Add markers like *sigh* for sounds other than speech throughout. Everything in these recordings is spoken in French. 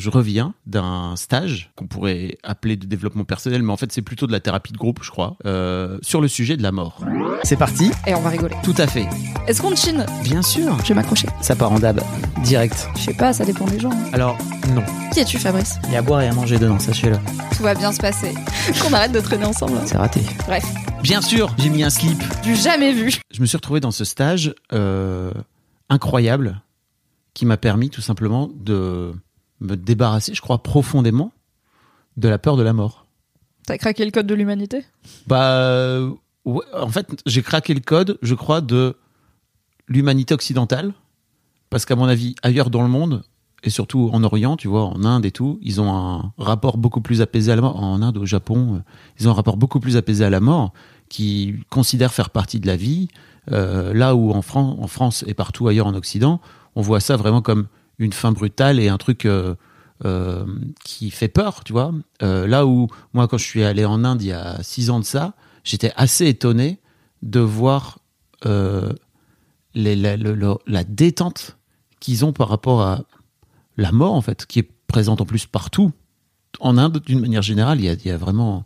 Je reviens d'un stage qu'on pourrait appeler de développement personnel, mais en fait c'est plutôt de la thérapie de groupe, je crois, euh, sur le sujet de la mort. C'est parti Et on va rigoler. Tout à fait. Est-ce qu'on chine? Bien sûr. Je vais m'accrocher. Ça part en dab, direct. Je sais pas, ça dépend des gens. hein. Alors, non. Qui es-tu, Fabrice? Il y a à boire et à manger dedans, sachez-le. Tout va bien se passer. *laughs* Qu'on arrête de traîner ensemble. hein. C'est raté. Bref, Bien sûr, j'ai mis un slip. du jamais vu. Je me suis retrouvé dans ce stage euh, incroyable qui m'a permis tout simplement de me débarrasser, je crois, profondément de la peur de la mort. T'as craqué le code de l'humanité? Bah, ouais, en fait, j'ai craqué le code, je crois, de l'humanité occidentale, parce qu'à mon avis, ailleurs dans le monde, et surtout en Orient, tu vois, en Inde et tout, ils ont un rapport beaucoup plus apaisé à la mort. En Inde, au Japon, euh, ils ont un rapport beaucoup plus apaisé à la mort, qui considèrent faire partie de la vie. Euh, là où en, Fran- en France et partout ailleurs en Occident, on voit ça vraiment comme une fin brutale et un truc euh, euh, qui fait peur, tu vois. Euh, là où moi, quand je suis allé en Inde il y a six ans de ça, j'étais assez étonné de voir la, détente qu'ils ont par rapport à la mort, en fait, qui est présente en plus partout. En Inde, d'une manière générale, il y a vraiment.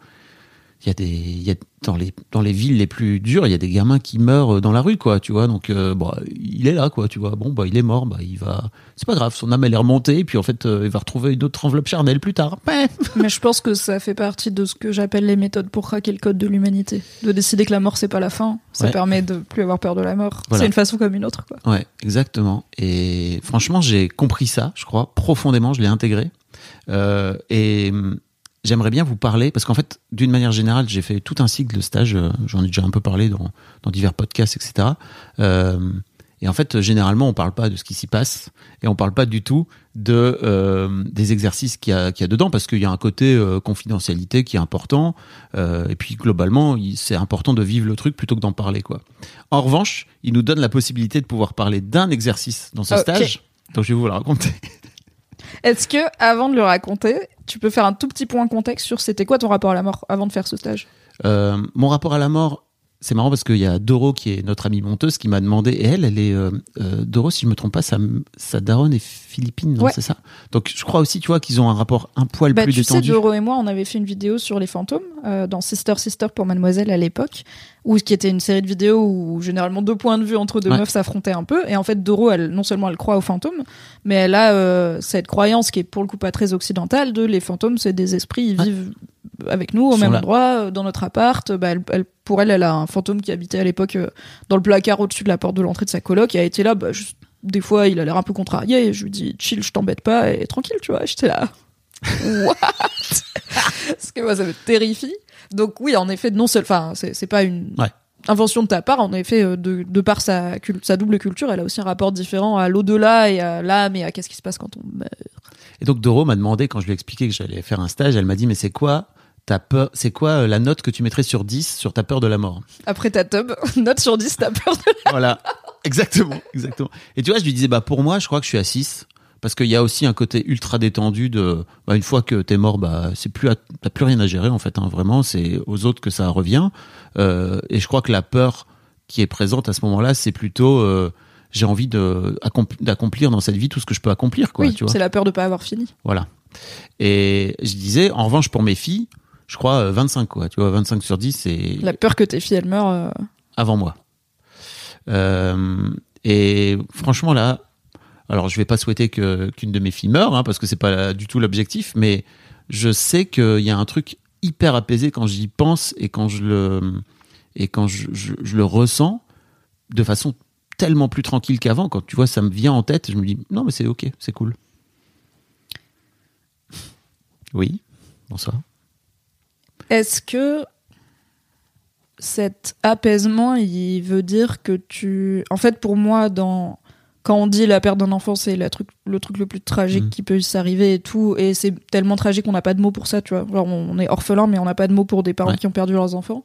Il y a des, y a, dans, les, dans les villes les plus dures, il y a des gamins qui meurent dans la rue, quoi, tu vois. Donc, euh, il est là, quoi, tu vois. Bon, bah, il est mort, bah, il va. C'est pas grave, son âme, elle est remontée, et puis en fait, euh, il va retrouver une autre enveloppe charnelle plus tard. *laughs* Ouais. Mais je pense que ça fait partie de ce que j'appelle les méthodes pour craquer le code de l'humanité. De décider que la mort, c'est pas la fin. Ça Ouais. permet de plus avoir peur de la mort. Voilà. C'est une façon comme une autre, quoi. Ouais, exactement. Et franchement, j'ai compris ça, je crois, profondément, je l'ai intégré. Euh, et j'aimerais bien vous parler, parce qu'en fait, d'une manière générale, j'ai fait tout un cycle de stage, euh, j'en ai déjà un peu parlé dans, dans divers podcasts, etc. Euh, et en fait, généralement, on parle pas de ce qui s'y passe, et on parle pas du tout de euh, des exercices qu'il y, a- qu'il y a dedans, parce qu'il y a un côté euh, confidentialité qui est important, euh, et puis globalement, c'est important de vivre le truc plutôt que d'en parler, quoi. En revanche, il nous donne la possibilité de pouvoir parler d'un exercice dans ce stage. Donc je vais vous le raconter. Est-ce que, avant de le raconter, tu peux faire un tout petit point contexte sur c'était quoi ton rapport à la mort avant de faire ce stage? Euh, mon rapport à la mort, c'est marrant parce qu'il y a Doro qui est notre amie monteuse qui m'a demandé, et elle, elle est euh, euh, Doro, si je me trompe pas, sa, sa daronne est philippine, non Ouais. c'est ça? Donc je crois aussi, tu vois, qu'ils ont un rapport un poil Bah, plus tu sais, détendu. Doro et moi, on avait fait une vidéo sur les fantômes euh, dans Sister Sister pour Mademoiselle à l'époque, où qui était une série de vidéos où généralement deux points de vue entre deux Ouais. meufs s'affrontaient un peu. Et en fait, Doro, elle, non seulement elle croit aux fantômes, mais elle a euh, cette croyance qui est pour le coup pas très occidentale de les fantômes, c'est des esprits, ils Ouais. vivent avec nous au même là. endroit, euh, dans notre appart. Bah, elle, elle- pour elle, elle a un fantôme qui habitait à l'époque euh, dans le placard au-dessus de la porte de l'entrée de sa coloc et a été là, bah, juste- des fois, il a l'air un peu contrarié et je lui dis chill, je t'embête pas et tranquille, tu vois. J'étais là. What? Parce que moi, ça me terrifie. Donc oui, en effet, non seul, enfin, c'est pas une Ouais. invention de ta part. En effet, euh, de, de par sa, double culture, elle a aussi un rapport différent à l'au-delà et à l'âme et à qu'est-ce qui se passe quand on meurt. Et donc Doro m'a demandé, quand je lui ai expliqué que j'allais faire un stage, elle m'a dit, mais c'est quoi ta peur, c'est quoi euh, la note que tu mettrais sur 10 sur ta peur de la mort? Après ta tub, *laughs* note sur 10, t'as peur de Voilà, exactement, exactement. Et tu vois, je lui disais, bah pour moi, je crois que je suis à 6 parce qu'il y a aussi un côté ultra détendu de, bah, une fois que t'es mort, bah c'est plus, à- t'as plus rien à gérer en fait. Hein, vraiment, c'est aux autres que ça revient. Euh, et je crois que la peur qui est présente à ce moment-là, c'est plutôt, euh, j'ai envie de accomp- d'accomplir dans cette vie tout ce que je peux accomplir, quoi. Oui, tu vois. c'est la peur de pas avoir fini. Voilà. Et je disais, en revanche, pour mes filles, je crois euh, 25, quoi. Tu vois, 25 sur 10, c'est La peur que tes filles elles meurent. euh, avant moi. Euh, et franchement, là, alors je vais pas souhaiter qu'une de mes filles meure, hein, parce que c'est pas du tout l'objectif, mais je sais qu'il y a un truc hyper apaisé quand j'y pense et quand je le et quand je, je- je le ressens de façon tellement plus tranquille qu'avant. Quand tu vois, ça me vient en tête, je me dis non, mais c'est ok, c'est cool. Oui, bonsoir. Est-ce que cet apaisement, il veut dire que tu... En fait, pour moi, dans quand on dit la perte d'un enfant, c'est truc, le truc le plus tragique Mhm. qui peut s'arriver et tout. Et c'est tellement tragique qu'on n'a pas de mots pour ça, tu vois. Genre, on est orphelin, mais on n'a pas de mots pour des parents Ouais. qui ont perdu leurs enfants.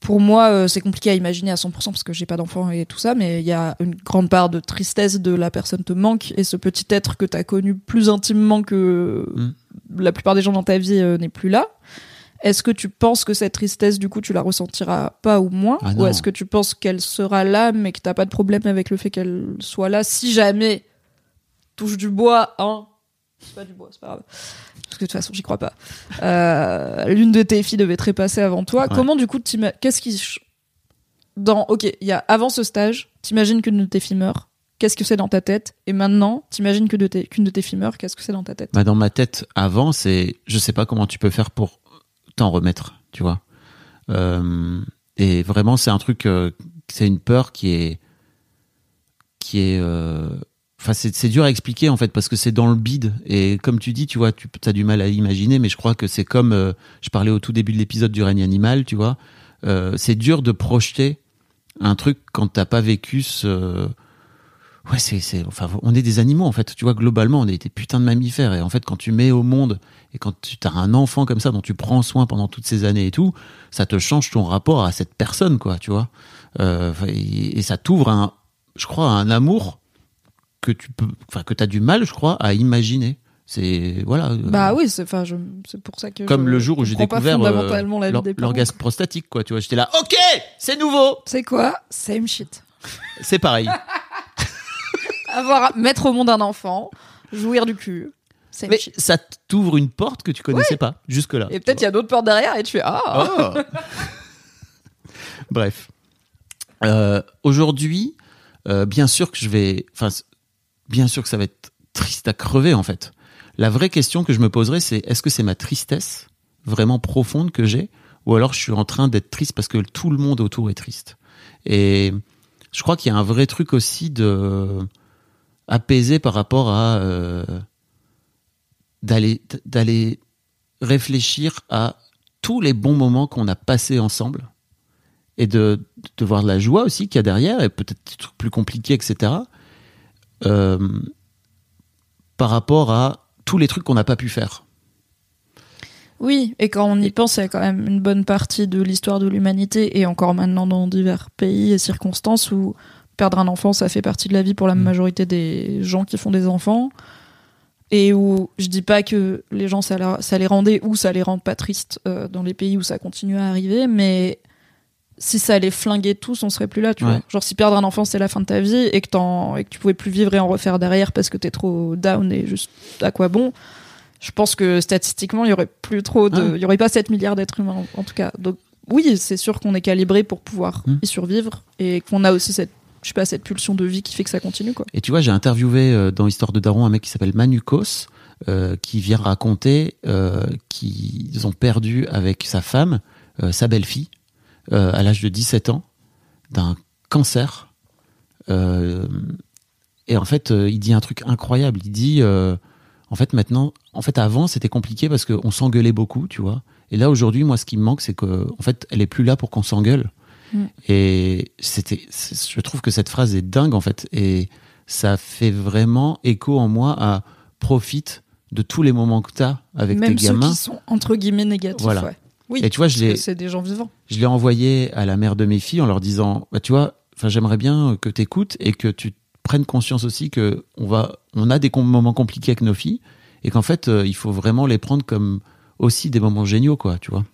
Pour moi, euh, c'est compliqué à imaginer à 100% parce que j'ai pas d'enfant et tout ça, mais il y a une grande part de tristesse de la personne te manque et ce petit être que t'as connu plus intimement que Mm. la plupart des gens dans ta vie euh, n'est plus là. Est-ce que tu penses que cette tristesse, du coup, tu la ressentiras pas ou moins Ah Ou est-ce que tu penses qu'elle sera là, mais que t'as pas de problème avec le fait qu'elle soit là si jamais touche du bois, hein C'est pas du bois, c'est pas grave. Parce que de toute façon, j'y crois pas. Euh, L'une de tes filles devait trépasser avant toi. Ouais. Comment, du coup, qu'est-ce qui. Dans. Ok, il y a avant ce stage, t'imagines qu'une de tes filles meurt. Qu'est-ce que c'est dans ta tête Et maintenant, t'imagines que de tes- qu'une de tes filles meurt. Qu'est-ce que c'est dans ta tête? Bah, dans ma tête, avant, c'est, je sais pas comment tu peux faire pour remettre, tu vois. Euh, et vraiment, c'est un truc, euh, c'est une peur qui est, qui est, euh, enfin, c'est, dur à expliquer en fait parce que c'est dans le bide. Et comme tu dis, tu vois, tu as du mal à imaginer, mais je crois que c'est comme, je parlais au tout début de l'épisode du règne animal, tu vois. C'est dur de projeter un truc quand t'as pas vécu ce, Ouais, c'est, c'est, enfin, on est des animaux en fait. Tu vois, globalement, on est des putains de mammifères. Et en fait, quand tu mets au monde et quand tu as un enfant comme ça dont tu prends soin pendant toutes ces années et tout, ça te change ton rapport à cette personne, quoi. Tu vois, euh, et, et ça t'ouvre un, je crois, à un amour que tu peux, enfin, que t'as du mal, je crois, à imaginer. C'est voilà. euh, Bah oui, c'est enfin, c'est pour ça que. Comme je le jour où j'ai découvert euh, l'orgasme prostatique, quoi. Tu vois, j'étais là, ok, c'est nouveau, C'est quoi? Same shit. c'est pareil. *laughs* Avoir, mettre au monde un enfant, jouir du cul. Mais ça t'ouvre une porte que tu connaissais pas jusque là. Et peut-être il y a d'autres portes derrière et tu fais Ah Oh. *laughs* Bref. Euh, Aujourd'hui, euh, bien sûr que je vais. Enfin, bien sûr que ça va être triste à crever, en fait. La vraie question que je me poserai, c'est est-ce que c'est ma tristesse vraiment profonde que j'ai ou alors je suis en train d'être triste parce que tout le monde autour est triste? Et je crois qu'il y a un vrai truc aussi de apaisé par rapport à euh, d'aller d'aller réfléchir à tous les bons moments qu'on a passés ensemble et de, de voir la joie aussi qu'il y a derrière et peut-être des trucs plus compliqués, etc. euh, par rapport à tous les trucs qu'on n'a pas pu faire. Oui, et quand on y pense, il y a quand même une bonne partie de l'histoire de l'humanité, et encore maintenant dans divers pays et circonstances, où perdre un enfant, ça fait partie de la vie pour la Mm. majorité des gens qui font des enfants. Et où je dis pas que les gens, ça, les rendait ou ça les rend pas tristes euh, dans les pays où ça continue à arriver, mais si ça les flinguait tous, on serait plus là, tu Ouais. vois. Genre si perdre un enfant, c'est la fin de ta vie et que, et que tu pouvais plus vivre et en refaire derrière parce que t'es trop down et juste à quoi bon, je pense que statistiquement, il y aurait plus trop de, Ah. il y aurait pas 7 milliards d'êtres humains en, en tout cas. Donc oui, c'est sûr qu'on est calibré pour pouvoir Hmm. y survivre et qu'on a aussi cette, je sais pas, cette pulsion de vie qui fait que ça continue quoi. Et tu vois, j'ai interviewé euh, dans Histoire de Daron un mec qui s'appelle Manukos, euh, qui vient raconter euh, qu'ils ont perdu avec sa femme, euh, sa belle-fille, à l'âge de 17 ans, d'un cancer. Et en fait, il dit un truc incroyable. Il dit, en fait, maintenant, en fait, avant, c'était compliqué parce qu'on s'engueulait beaucoup, tu vois. Et là, aujourd'hui, moi, ce qui me manque, c'est que, en fait, elle est plus là pour qu'on s'engueule. Mm. Et c'était, je trouve que cette phrase est dingue, en fait. Et ça fait vraiment écho en moi à profite de tous les moments que tu as avec Même tes ceux gamins. qui sont entre guillemets négatifs. Voilà. ouais. Oui. Et tu vois, je l'ai, c'est des gens vivants. je l'ai envoyé à la mère de mes filles en leur disant, bah, tu vois, enfin, j'aimerais bien que tu écoutes et que tu prennes conscience aussi que on va, on a des moments compliqués avec nos filles et qu'en fait, euh, il faut vraiment les prendre comme aussi des moments géniaux, quoi, tu vois.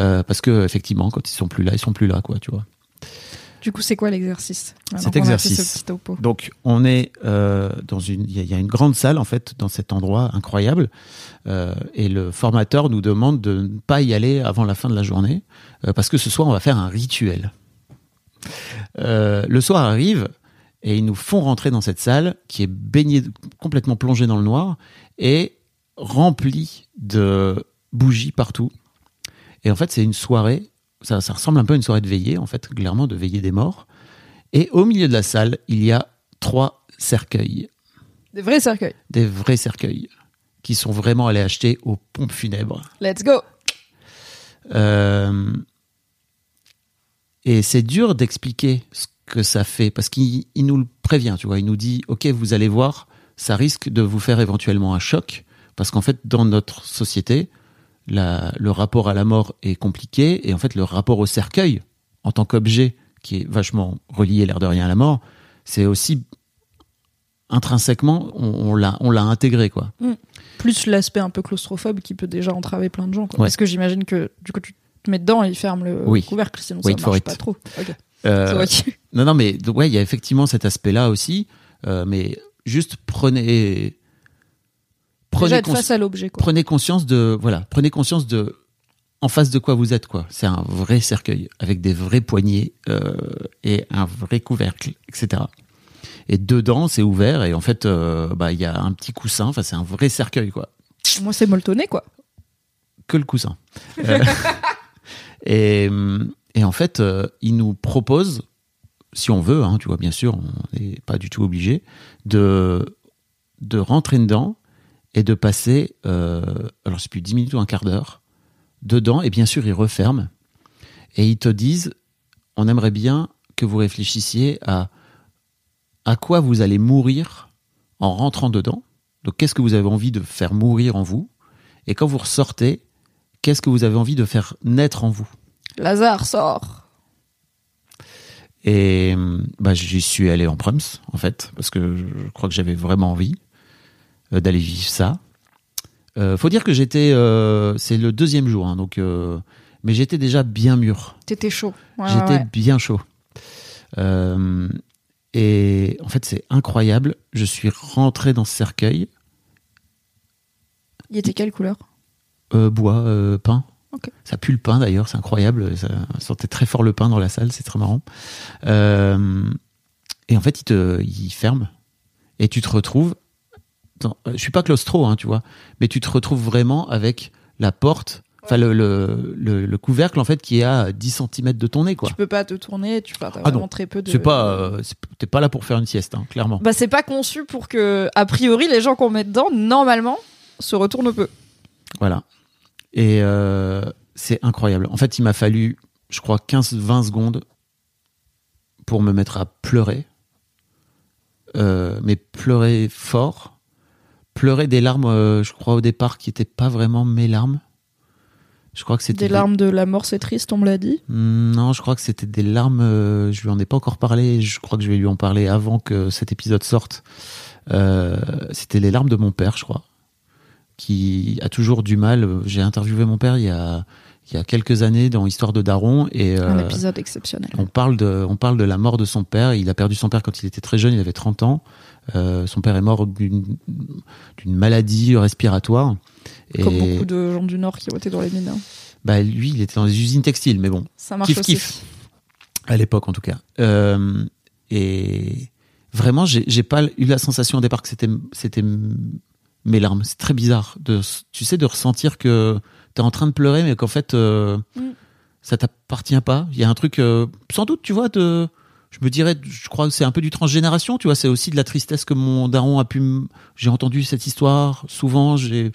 Euh, parce que effectivement, quand ils sont plus là, ils sont plus là, quoi, tu vois. Du coup, c'est quoi l'exercice Cet exercice. ce. Donc, on est euh, dans une, il y, a- il y a une grande salle en fait dans cet endroit incroyable, euh, et le formateur nous demande de ne pas y aller avant la fin de la journée, euh, parce que ce soir on va faire un rituel. Le soir arrive et ils nous font rentrer dans cette salle qui est baignée, complètement plongée dans le noir et remplie de bougies partout. Et en fait, c'est une soirée. Ça, ça ressemble un peu à une soirée de veillée, en fait, clairement de veillée des morts. Et au milieu de la salle, il y a trois cercueils, Des vrais cercueils. des vrais cercueils, qui sont vraiment allés acheter aux pompes funèbres. Let's go. Euh, et c'est dur d'expliquer ce que ça fait, parce qu'il il nous le prévient, tu vois. Il nous dit, ok, vous allez voir, ça risque de vous faire éventuellement un choc, parce qu'en fait, dans notre société, la- le rapport à la mort est compliqué, et en fait, le rapport au cercueil, en tant qu'objet, qui est vachement relié, l'air de rien, à la mort, c'est aussi intrinsèquement, on, on l'a, intégré, quoi. Plus l'aspect un peu claustrophobe qui peut déjà entraver plein de gens. quoi. Ouais. Parce que j'imagine que du coup, tu te mets dedans et il ferme le Oui. couvercle, sinon Wait ça marche it. pas trop. Euh, Non, non, mais ouais, il y a effectivement cet aspect-là aussi. euh, mais juste prenez, prenez, être face à l'objet. prenez conscience de, voilà, prenez conscience de, en face de quoi vous êtes, quoi. C'est un vrai cercueil avec des vrais poignées euh, et un vrai couvercle, etc. Et dedans, c'est ouvert et en fait, euh, bah, il y a un petit coussin. Enfin, c'est un vrai cercueil, quoi. Moi, c'est molletonné, quoi. que le coussin. Euh, *laughs* et, et en fait, euh, il nous propose, si on veut, hein, tu vois, bien sûr, on n'est pas du tout obligé, de, de rentrer dedans et de passer, euh, alors c'est plus 10 minutes ou un quart d'heure, dedans, et bien sûr, ils referment, et ils te disent, on aimerait bien que vous réfléchissiez à à quoi vous allez mourir en rentrant dedans. Donc, qu'est-ce que vous avez envie de faire mourir en vous? Et quand vous ressortez, qu'est-ce que vous avez envie de faire naître en vous? Lazare sort. Et bah, j'y suis allé en Prums, en fait, parce que je crois que j'avais vraiment envie d'aller vivre ça. Euh, faut dire que j'étais, euh, c'est le deuxième jour, hein, donc, euh, mais j'étais déjà bien mûr. T'étais chaud. Ouais, J'étais ouais, bien chaud. Euh, et en fait, c'est incroyable. Je suis rentré dans ce cercueil, Il était quelle couleur? Euh, bois, euh, pain. Ça pue le pain d'ailleurs, c'est incroyable. Ça sentait très fort le pain dans la salle, c'est très marrant. Euh, et en fait, il te, il ferme et tu te retrouves. Dans, euh, je suis pas claustro, hein, tu vois, mais tu te retrouves vraiment avec la porte, enfin le, le, le, le couvercle en fait qui est à 10 cm de ton nez, quoi. Tu peux pas te tourner, tu peux, t'as Ah vraiment non. très peu de. C'est pas, euh, t'es pas là pour faire une sieste, hein, clairement. Bah, c'est pas conçu pour que, a priori, les gens qu'on met dedans, normalement, se retournent peu. Voilà. Et euh, c'est incroyable. En fait, il m'a fallu, je crois, 15-20 secondes pour me mettre à pleurer. Euh, mais pleurer fort. Pleurer des larmes, euh, je crois, au départ, qui n'étaient pas vraiment mes larmes. Je crois que c'était Des larmes de la mort, c'est triste, on me l'a dit. Hmm, Non, je crois que c'était des larmes. euh, je lui en ai pas encore parlé. Je crois que je vais lui en parler avant que cet épisode sorte. Euh, c'était les larmes de mon père, je crois, qui a toujours du mal. J'ai interviewé mon père il y a il y a quelques années dans Histoire de Daron et Un euh, épisode exceptionnel. on parle de on parle de la mort de son père. Il a perdu son père quand il était très jeune. Il avait 30 ans. Euh, son père est mort d'une maladie respiratoire. Et Comme beaucoup de gens du Nord qui ont été dans les mines. hein. bah lui, il était dans les usines textiles, mais bon, Ça marche Kiff, aussi. kiff. à l'époque en tout cas. Euh, et vraiment, j'ai pas eu la sensation au départ que c'était mes larmes. C'est très bizarre de tu sais de ressentir que t'es en train de pleurer, mais qu'en fait euh, Mm. ça t'appartient pas. Il y a un truc euh, sans doute, tu vois, de je me dirais, je crois que c'est un peu du transgénération, tu vois. C'est aussi de la tristesse que mon daron a pu. m- J'ai entendu cette histoire souvent. J'ai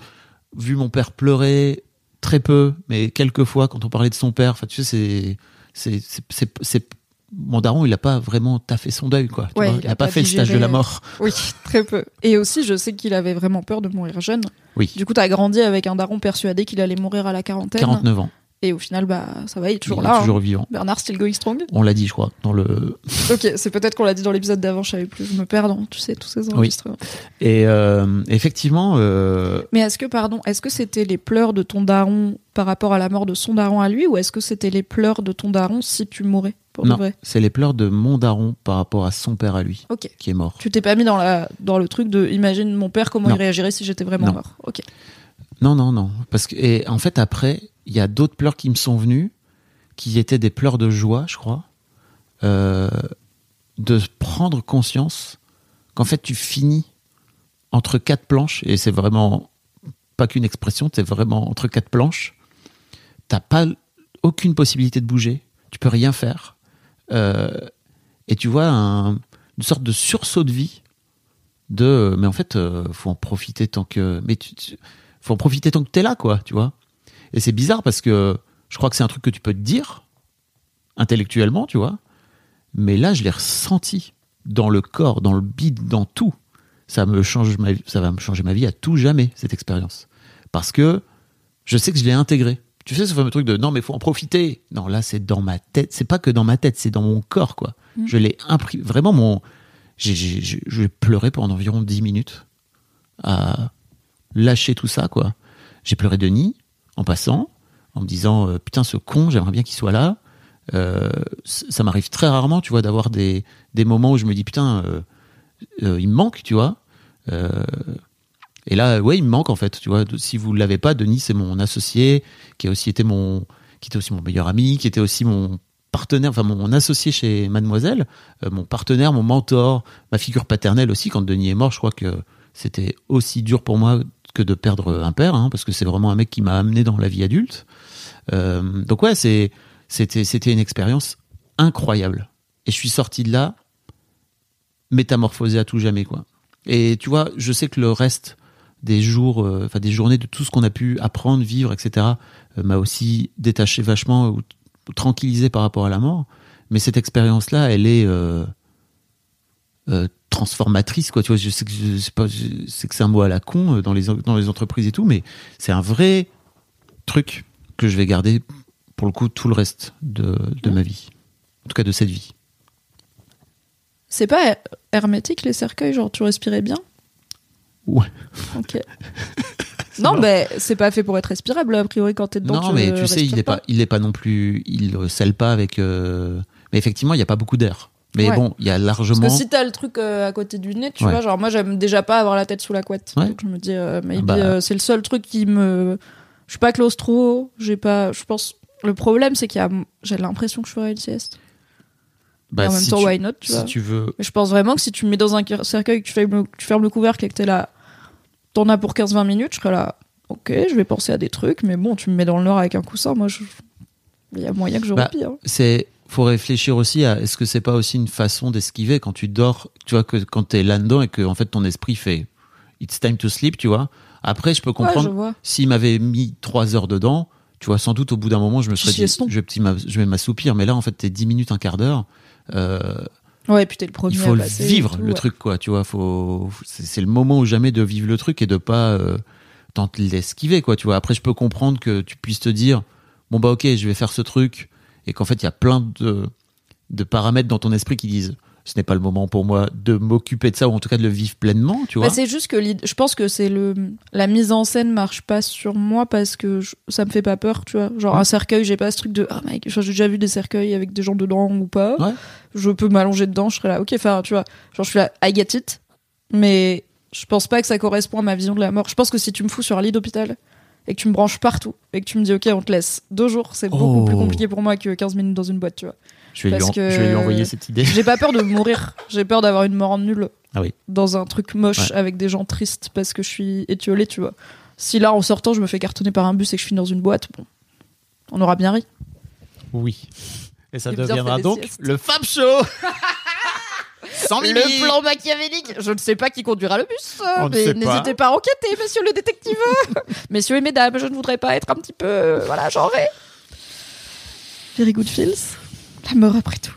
vu mon père pleurer très peu, mais quelques fois quand on parlait de son père. Enfin, tu sais, c'est c'est c'est c'est- c'est- mon daron, il a pas vraiment taffé son deuil, quoi. tu Ouais, vois. il il a a pas pas fait le stage de la mort. Oui, très peu. Et aussi, je sais qu'il avait vraiment peur de mourir jeune. Oui, Du coup, t'as grandi avec un daron persuadé qu'il allait mourir à la quarantaine. 49 ans. Et au final, bah, ça va, il est toujours il là. est toujours hein. vivant. Bernard still going strong. On l'a dit, je crois, dans le. Ok, c'est peut-être qu'on l'a dit dans l'épisode d'avant, je savais plus. Je me perds dans, tu sais, tous ces enregistrements. Et euh, effectivement, euh, Mais est-ce que, pardon, est-ce que c'était les pleurs de ton daron par rapport à la mort de son daron à lui, ou est-ce que c'était les pleurs de ton daron si tu mourais, pour non, c'est les pleurs de mon daron par rapport à son père à lui, qui est mort. Tu t'es pas mis dans, la, dans le truc de imagine mon père comment Non. il réagirait si j'étais vraiment Non. mort. Ok. Non, non, non. Parce que, et en fait, après, il y a d'autres pleurs qui me sont venus, qui étaient des pleurs de joie, je crois, euh, de prendre conscience qu'en fait, tu finis entre quatre planches, et c'est vraiment pas qu'une expression, c'est vraiment entre quatre planches. T'as pas aucune possibilité de bouger, tu peux rien faire. Euh, et tu vois un- une sorte de sursaut de vie de mais en fait euh, faut en profiter tant que mais tu, tu- faut en profiter tant que t'es là quoi tu vois et c'est bizarre parce que je crois que c'est un truc que tu peux te dire intellectuellement tu vois mais là je l'ai ressenti dans le corps, dans le bide, dans tout. Ça me change ma vie, ça va me changer ma vie à tout jamais cette expérience. Parce que je sais que je l'ai intégré. Tu sais ce fameux truc de non mais faut en profiter. Non là c'est dans ma tête, c'est pas que dans ma tête, c'est dans mon corps quoi. Je l'ai imprimé vraiment mon j'ai pleurais pendant environ 10 minutes à lâcher tout ça quoi. J'ai pleuré de nid en passant en me disant euh, putain ce con, j'aimerais bien qu'il soit là. Euh, ça m'arrive très rarement, tu vois, d'avoir des, des moments où je me dis putain, euh, il me manque, tu vois. Et là, ouais, il me manque en fait, tu vois. Si vous l'avez pas, Denis, c'est mon associé, qui a aussi été mon, qui était aussi mon meilleur ami, qui était aussi mon partenaire, enfin mon associé chez Mademoiselle, mon partenaire, mon mentor, ma figure paternelle aussi. Quand Denis est mort, je crois que c'était aussi dur pour moi que de perdre un père, hein, parce que c'est vraiment un mec qui m'a amené dans la vie adulte. Euh, donc ouais, c'est c'était une expérience incroyable. Et je suis sorti de là métamorphosé à tout jamais quoi. Et tu vois, je sais que le reste des jours, euh, des journées de tout ce qu'on a pu apprendre, vivre, etc. euh, m'a aussi détaché vachement ou, tranquillisé par rapport à la mort. Mais cette expérience-là, elle est transformatrice, quoi. Tu vois, je sais que je sais pas, sais que c'est un mot à la con euh, dans les dans les entreprises et tout, mais c'est un vrai truc que je vais garder pour le coup tout le reste de, de ma vie, en tout cas de cette vie. C'est pas her- hermétique les cercueils, genre tu respirais bien? Ouais. Ok. *laughs* non, mais c'est pas fait pour être respirable, a priori, quand t'es dedans. non, mais tu sais, il est pas, il est pas non plus, il scelle pas avec. euh, Mais effectivement, il y a pas beaucoup d'air. Mais Ouais. bon, il y a Parce largement. que si t'as le truc euh, à côté du nez, tu Ouais. vois, genre moi j'aime déjà pas avoir la tête sous la couette. Ouais. Donc je me dis, euh, maybe Bah. euh, c'est le seul truc qui me. Je suis pas claustro, j'ai pas. Je pense. Le problème c'est qu'il y a. J'ai l'impression que je ferais une sieste. bah, en même si temps, tu- why not, tu si vois. tu veux, Mais je pense vraiment que si tu me mets dans un cercueil, que tu fermes le, tu fermes le couvercle et que t'es là, t'en as pour 15-20 minutes, je serais là, ok, je vais penser à des trucs, mais bon, tu me mets dans le noir avec un coussin, moi, je- il y a moyen que je Bah, hein. c'est faut réfléchir aussi à est-ce que c'est pas aussi une façon d'esquiver quand tu dors tu vois que quand t'es là dedans et que en fait ton esprit fait it's time to sleep tu vois après je peux Ouais, je comprendre vois. s'il m'avait mis trois heures dedans tu vois sans doute au bout d'un moment je me serais dit je vais, petit je vais m'assoupir mais là en fait t'es 10 minutes un quart d'heure euh, Ouais, puis t'es le premier il faut à passer vivre tout, le ouais. truc quoi tu vois faut c'est c'est le moment ou jamais de vivre le truc et de pas euh, tenter l'esquiver quoi tu vois après je peux comprendre que tu puisses te dire bon bah ok je vais faire ce truc et qu'en fait il y a plein de de paramètres dans ton esprit qui disent ce n'est pas le moment pour moi de m'occuper de ça ou en tout cas de le vivre pleinement tu vois Bah, c'est juste que je pense que c'est le la mise en scène marche pas sur moi parce que je- ça me fait pas peur, tu vois. Genre Ouais. un cercueil, j'ai pas ce truc de ah mec, j'ai déjà vu des cercueils avec des gens dedans ou pas. Ouais. Je peux m'allonger dedans, je serais là. OK, enfin, tu vois, genre je suis là I get it, mais je pense pas que ça correspond à ma vision de la mort. Je pense que si tu me fous sur un lit d'hôpital et que tu me branches partout et que tu me dis OK, on te laisse deux jours, c'est beaucoup Oh. plus compliqué pour moi que 15 minutes dans une boîte, tu vois. je vais, lui parce en- que- je vais lui envoyer cette idée J'ai pas peur de mourir, j'ai peur d'avoir une mort nulle ah oui dans un truc moche Ouais. avec des gens tristes parce que je suis étiolée, tu vois. Si là, en sortant, je me fais cartonner par un bus et que je finis dans une boîte, bon, on aura bien ri. oui et ça Et deviendra donc siestes. le Fab Show *laughs* sans Mimi Le plan machiavélique Je ne sais pas qui conduira le bus, On ne mais pas. n'hésitez pas à enquêter, messieurs les détectives *laughs* Messieurs et mesdames, je ne voudrais pas être un petit peu, euh, voilà, genré. Very good feels. La mort après tout.